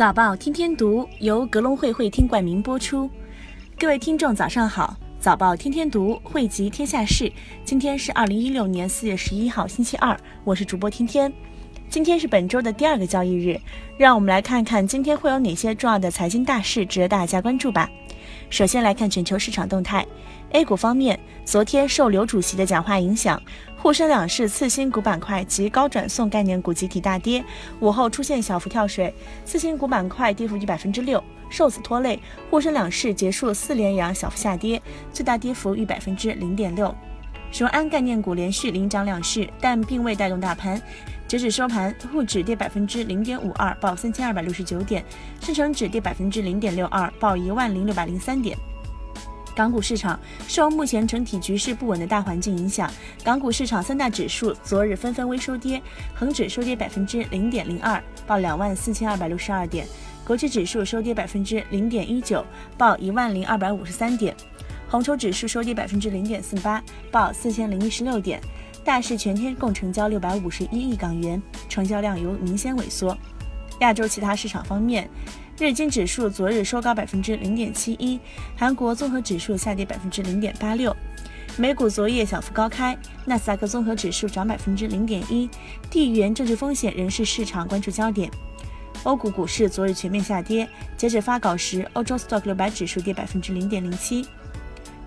早报天天读由格隆会会听冠名播出。各位听众，早上好！早报天天读汇集天下事。今天是二零一六年四月十一号，星期二。我是主播天天。今天是本周的第二个交易日，让我们来看看今天会有哪些重要的财经大事值得大家关注吧。首先来看全球市场动态。A 股方面，昨天受刘主席的讲话影响，沪深两市次新股板块及高转送概念股集体大跌，午后出现小幅跳水，次新股板块跌幅逾百分之六，受此拖累，沪深两市结束四连阳小幅下跌，最大跌幅逾百分之零点六。雄安概念股连续领涨两市，但并未带动大盘。截止收盘，沪指跌百分之零点五二，报三千二百六十九点；深成指跌百分之零点六二，报一万零六百零三点。港股市场受目前整体局势不稳的大环境影响，港股市场三大指数昨日纷纷微收跌，恒指收跌百分之零点零二，报两万四千二百六十二点；国际指数收跌百分之零点一九，报一万零二百五十三点；红筹指数收跌百分之零点四八，报四千零一十六点。大市全天共成交六百五十一亿港元，成交量有明显萎缩。亚洲其他市场方面。日经指数昨日收高百分之零点七一，韩国综合指数下跌百分之零点八六，美股昨夜小幅高开，纳斯达克综合指数涨百分之零点一，地缘政治风险仍是市场关注焦点。欧股股市昨日全面下跌，截止发稿时，欧洲 Stock 六百指数跌百分之零点零七。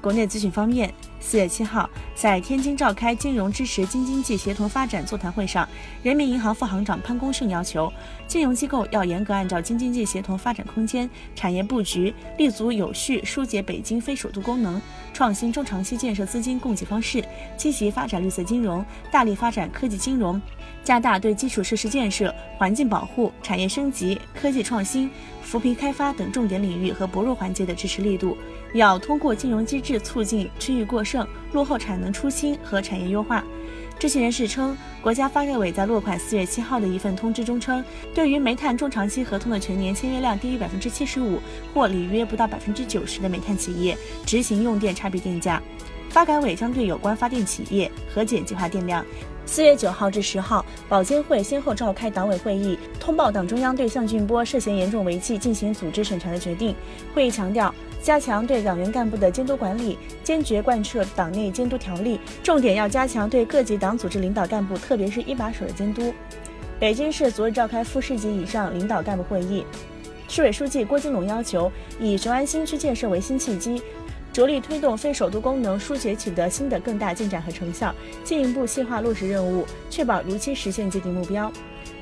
国内资讯方面，四月七号在天津召开金融支持京津冀协同发展座谈会上，人民银行副行长潘功胜要求，金融机构要严格按照京津冀协同发展空间、产业布局，立足有序疏解北京非首都功能，创新中长期建设资金供给方式，积极发展绿色金融，大力发展科技金融，加大对基础设施建设、环境保护、产业升级、科技创新、扶贫开发等重点领域和薄弱环节的支持力度。要通过金融机制促进区域过剩、落后产能出清和产业优化。知情人士称，国家发改委在落款四月七号的一份通知中称，对于煤炭中长期合同的全年签约量低于百分之七十五或履约不到百分之九十的煤炭企业，执行用电差别定价。发改委将对有关发电企业核减计划电量。四月九号至十号，保监会先后召开党委会议，通报党中央对向俊波涉嫌严重违纪进行组织审查的决定。会议强调，加强对党员干部的监督管理，坚决贯彻党内监督条例，重点要加强对各级党组织领导干部，特别是一把手的监督。北京市昨日召开副市级以上领导干部会议，市委书记郭金龙要求，以雄安新区建设为新契机。着力推动非首都功能书写取得新的更大进展和成效，进一步细化落实任务，确保如期实现既定目标。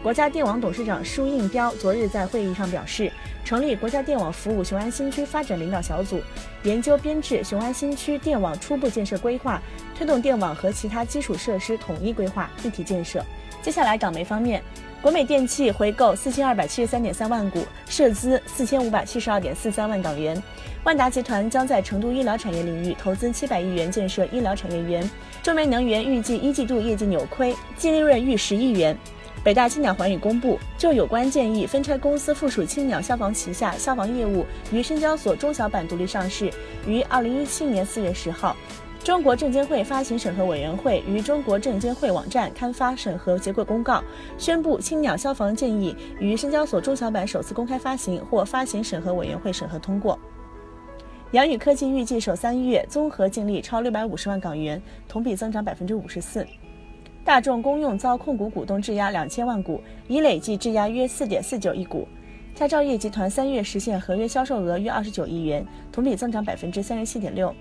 国家电网董事长舒应标昨日在会议上表示，成立国家电网服务雄安新区发展领导小组，研究编制雄安新区电网初步建设规划，推动电网和其他基础设施统一规划、一体建设。接下来，港媒方面。国美电器回购四千二百七十三点三万股，涉资四千五百七十二点四三万港元。万达集团将在成都医疗产业领域投资七百亿元建设医疗产业园。中煤能源预计一季度业绩扭亏，净利润逾十亿元。北大青鸟环宇公布，就有关建议分拆公司附属青鸟消防旗下消防业务于深交所中小板独立上市，于二零一七年四月十号。中国证监会发行审核委员会于中国证监会网站刊发审核结果公告，宣布青鸟消防建议于深交所中小板首次公开发行，或发行审核委员会审核通过。阳宇科技预计首三月综合净利超六百五十万港元，同比增长百分之五十四。大众公用遭控股股东质押两千万股，已累计质押约四点四九亿股。佳兆业集团三月实现合约销售额约二十九亿元，同比增长百分之三十七点六。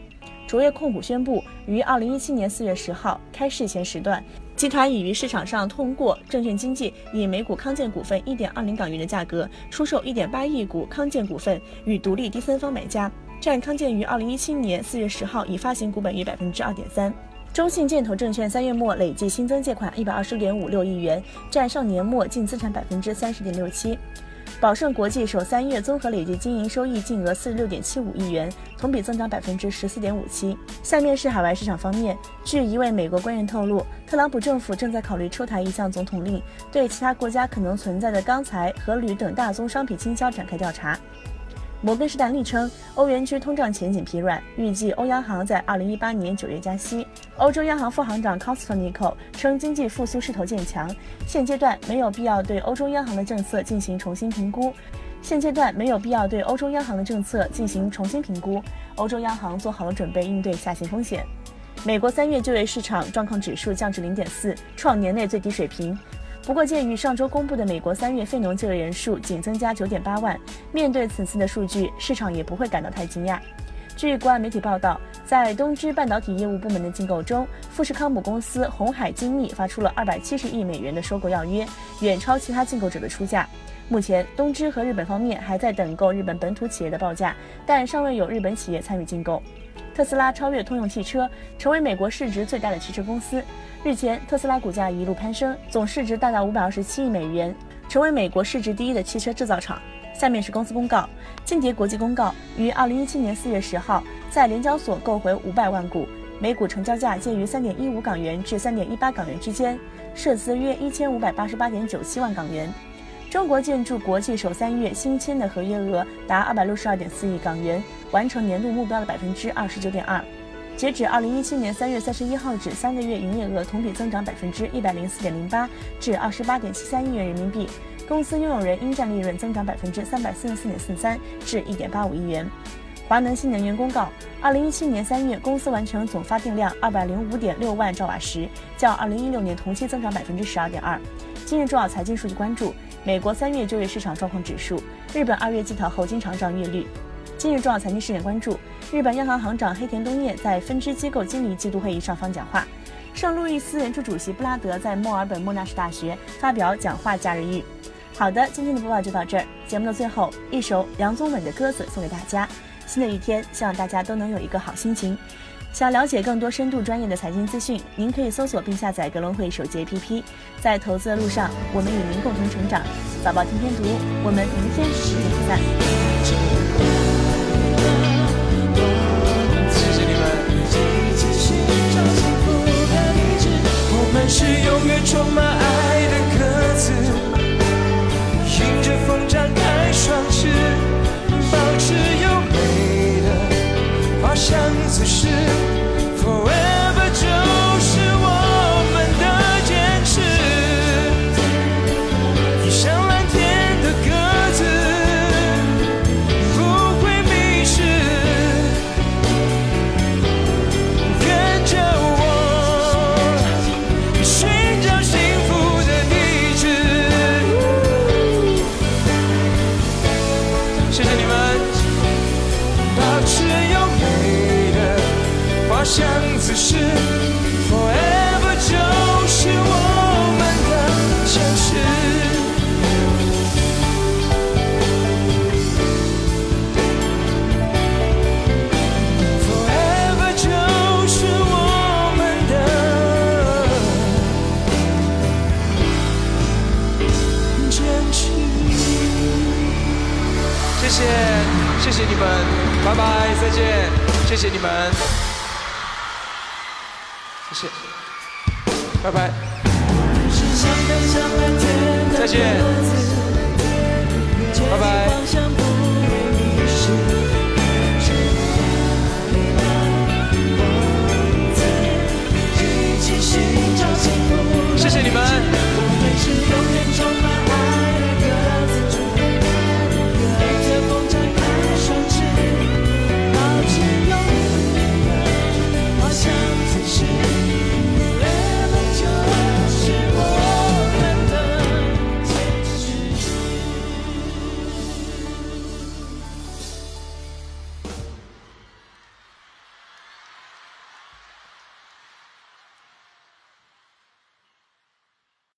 卓越控股宣布，于二零一七年四月十号开市前时段，集团已于市场上通过证券经纪以每股康健股份一点二零港元的价格出售一点八亿股康健股份与独立第三方买家，占康健于二零一七年四月十号已发行股本约百分之二点三。中信建投证券三月末累计新增借款一百二十点五六亿元，占上年末净资产百分之三十点六七。宝盛国际首三月综合累计经营收益净额四十六点七五亿元，同比增长百分之十四点五七。下面是海外市场方面，据一位美国官员透露，特朗普政府正在考虑出台一项总统令，对其他国家可能存在的钢材和铝等大宗商品倾销展开调查。摩根士丹利称，欧元区通胀前景疲软，预计欧央行在二零一八年九月加息。欧洲央行副行长康斯特尼克称，经济复苏势头渐强，现阶段没有必要对欧洲央行的政策进行重新评估。现阶段没有必要对欧洲央行的政策进行重新评估，欧洲央行做好了准备应对下行风险。美国三月就业市场状况指数降至零点四，创年内最低水平。不过，鉴于上周公布的美国三月非农就业人数仅增加九点八万，面对此次的数据，市场也不会感到太惊讶。据国外媒体报道，在东芝半导体业务部门的竞购中，富士康母公司红海精密发出了二百七十亿美元的收购要约，远超其他竞购者的出价。目前，东芝和日本方面还在等购日本本土企业的报价，但尚未有日本企业参与竞购。特斯拉超越通用汽车，成为美国市值最大的汽车公司。日前，特斯拉股价一路攀升，总市值达到五百二十七亿美元，成为美国市值第一的汽车制造厂。下面是公司公告：金蝶国际公告于二零一七年四月十号在联交所购回五百万股，每股成交价介于三点一五港元至三点一八港元之间，涉资约一千五百八十八点九七万港元。中国建筑国际首三月新签的合约额达二百六十二点四亿港元，完成年度目标的百分之二十九点二。截止二零一七年三月三十一号止，三个月营业额同比增长百分之一百零四点零八，至二十八点七三亿元人民币。公司拥有人应占利润增长百分之三百四十四点四三，至一点八五亿元。华能新能源公告，二零一七年三月，公司完成总发电量二百零五点六万兆瓦时，较二零一六年同期增长百分之十二点二。今日重要财经数据关注：美国三月就业市场状况指数，日本二月季讨后经常账月率。今日重要财经事件关注：日本央行行长黑田东彦在分支机构经理季度会议上方讲话。圣路易斯人主主席布拉德在墨尔本莫纳什大学发表讲话假日语。好的，今天的播报就到这儿。节目的最后，一首梁宗纬的歌子送给大家。新的一天，希望大家都能有一个好心情。想了解更多深度专业的财经资讯，您可以搜索并下载格隆汇手机 APP。在投资的路上，我们与您共同成长。宝宝天天读，我们明天十点不散。谢谢你们。我们是永远充满谢谢你们。保持优美的花香姿势谢谢你们。谢谢。拜拜。再见，拜拜。